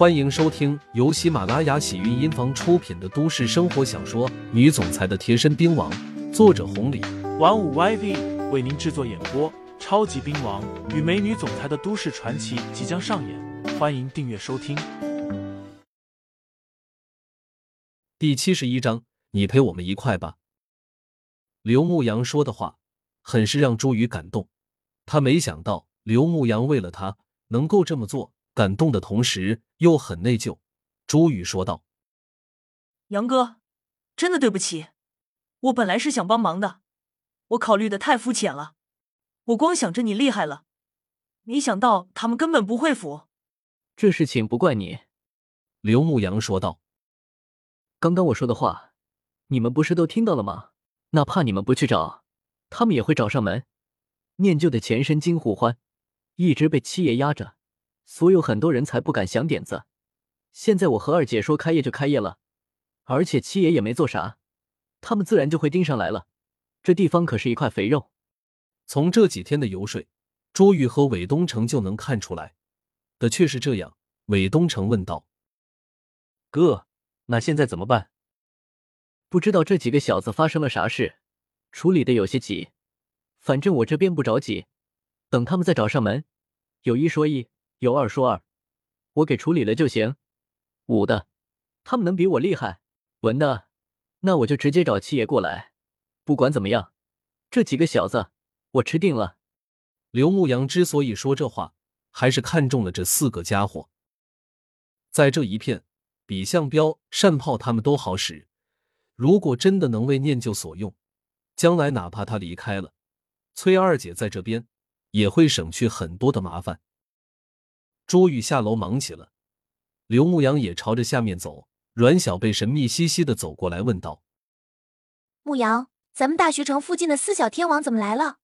欢迎收听由喜马拉雅喜韵音房出品的都市生活小说《女总裁的贴身兵王》，作者红礼，玩五 YV 为您制作演播。超级兵王与美女总裁的都市传奇即将上演，欢迎订阅收听。第七十一章，你陪我们一块吧。刘牧阳说的话，很是让朱宇感动。他没想到刘牧阳为了他能够这么做。感动的同时又很内疚，朱宇说道：“杨哥，真的对不起，我本来是想帮忙的，我考虑的太肤浅了，我光想着你厉害了，没想到他们根本不会服。这事情不怪你。”刘牧阳说道：“刚刚我说的话，你们不是都听到了吗？哪怕你们不去找，他们也会找上门。念旧的前身金虎欢，一直被七爷压着。”所有很多人才不敢想点子，现在我和二姐说开业就开业了，而且七爷也没做啥，他们自然就会盯上来了。这地方可是一块肥肉。从这几天的游说，朱玉和韦东城就能看出来，的确是这样。韦东城问道：“哥，那现在怎么办？不知道这几个小子发生了啥事，处理的有些急。反正我这边不着急，等他们再找上门，有一说一。”有二说二，我给处理了就行。武的，他们能比我厉害；文的，那我就直接找七爷过来。不管怎么样，这几个小子我吃定了。刘牧阳之所以说这话，还是看中了这四个家伙。在这一片，比向彪、单炮他们都好使。如果真的能为念旧所用，将来哪怕他离开了，崔二姐在这边也会省去很多的麻烦。朱宇下楼忙起了，刘牧阳也朝着下面走。阮小贝神秘兮兮的走过来，问道：“牧阳，咱们大学城附近的四小天王怎么来了？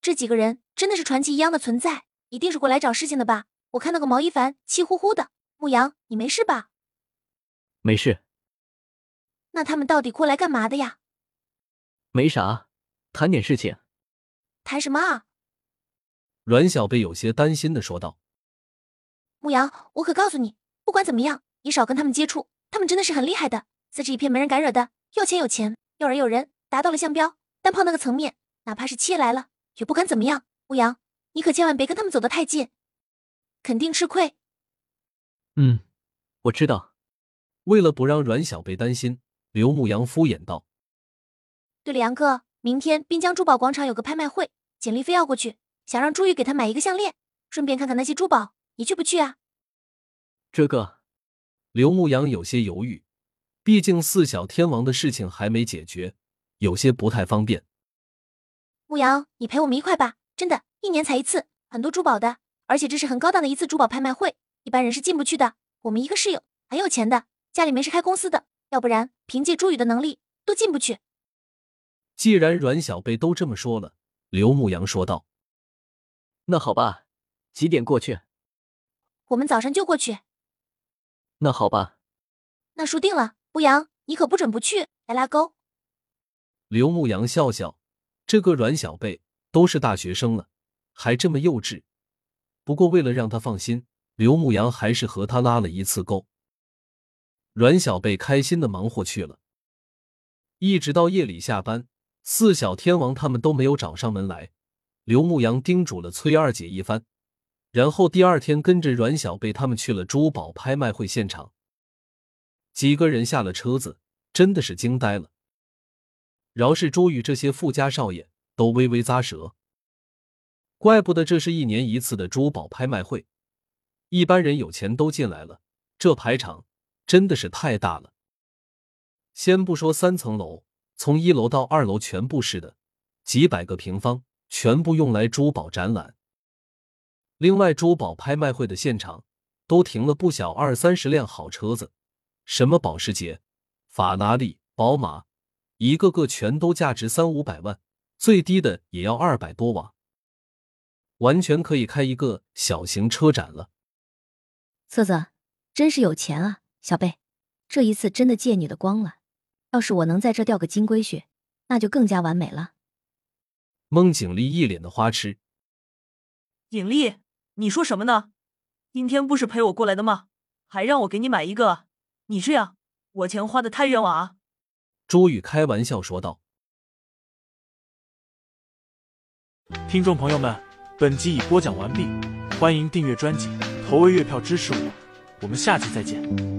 这几个人真的是传奇一样的存在，一定是过来找事情的吧？我看那个毛一凡气呼呼的。牧阳，你没事吧？没事。那他们到底过来干嘛的呀？没啥，谈点事情。谈什么啊？阮小贝有些担心的说道。牧羊，我可告诉你，不管怎么样，你少跟他们接触。他们真的是很厉害的，在这一片没人敢惹的，要钱有钱，要人有人，达到了向标单炮那个层面，哪怕是七爷来了，也不敢怎么样。牧羊，你可千万别跟他们走得太近，肯定吃亏。嗯，我知道。为了不让阮小贝担心，刘牧阳敷衍道：“对了，杨哥，明天滨江珠宝广场有个拍卖会，简历非要过去，想让朱玉给他买一个项链，顺便看看那些珠宝。”你去不去啊？这个，刘牧阳有些犹豫，毕竟四小天王的事情还没解决，有些不太方便。牧阳，你陪我们一块吧，真的，一年才一次，很多珠宝的，而且这是很高档的一次珠宝拍卖会，一般人是进不去的。我们一个室友很有钱的，家里面是开公司的，要不然凭借朱宇的能力都进不去。既然阮小贝都这么说了，刘牧阳说道：“那好吧，几点过去？”我们早上就过去。那好吧，那输定了。吴阳，你可不准不去，来拉钩。刘牧阳笑笑，这个阮小贝都是大学生了，还这么幼稚。不过为了让他放心，刘牧阳还是和他拉了一次钩。阮小贝开心的忙活去了，一直到夜里下班，四小天王他们都没有找上门来。刘牧阳叮嘱了崔二姐一番。然后第二天跟着阮小贝他们去了珠宝拍卖会现场。几个人下了车子，真的是惊呆了。饶是朱宇这些富家少爷都微微咂舌。怪不得这是一年一次的珠宝拍卖会，一般人有钱都进来了。这排场真的是太大了。先不说三层楼，从一楼到二楼全部是的，几百个平方，全部用来珠宝展览。另外，珠宝拍卖会的现场都停了不小二三十辆好车子，什么保时捷、法拉利、宝马，一个个全都价值三五百万，最低的也要二百多瓦，完全可以开一个小型车展了。瑟瑟，真是有钱啊，小贝，这一次真的借你的光了。要是我能在这钓个金龟婿，那就更加完美了。孟景丽一脸的花痴，景丽。你说什么呢？今天不是陪我过来的吗？还让我给你买一个？你这样，我钱花的太冤枉啊！朱宇开玩笑说道。听众朋友们，本集已播讲完毕，欢迎订阅专辑，投喂月票支持我，我们下期再见。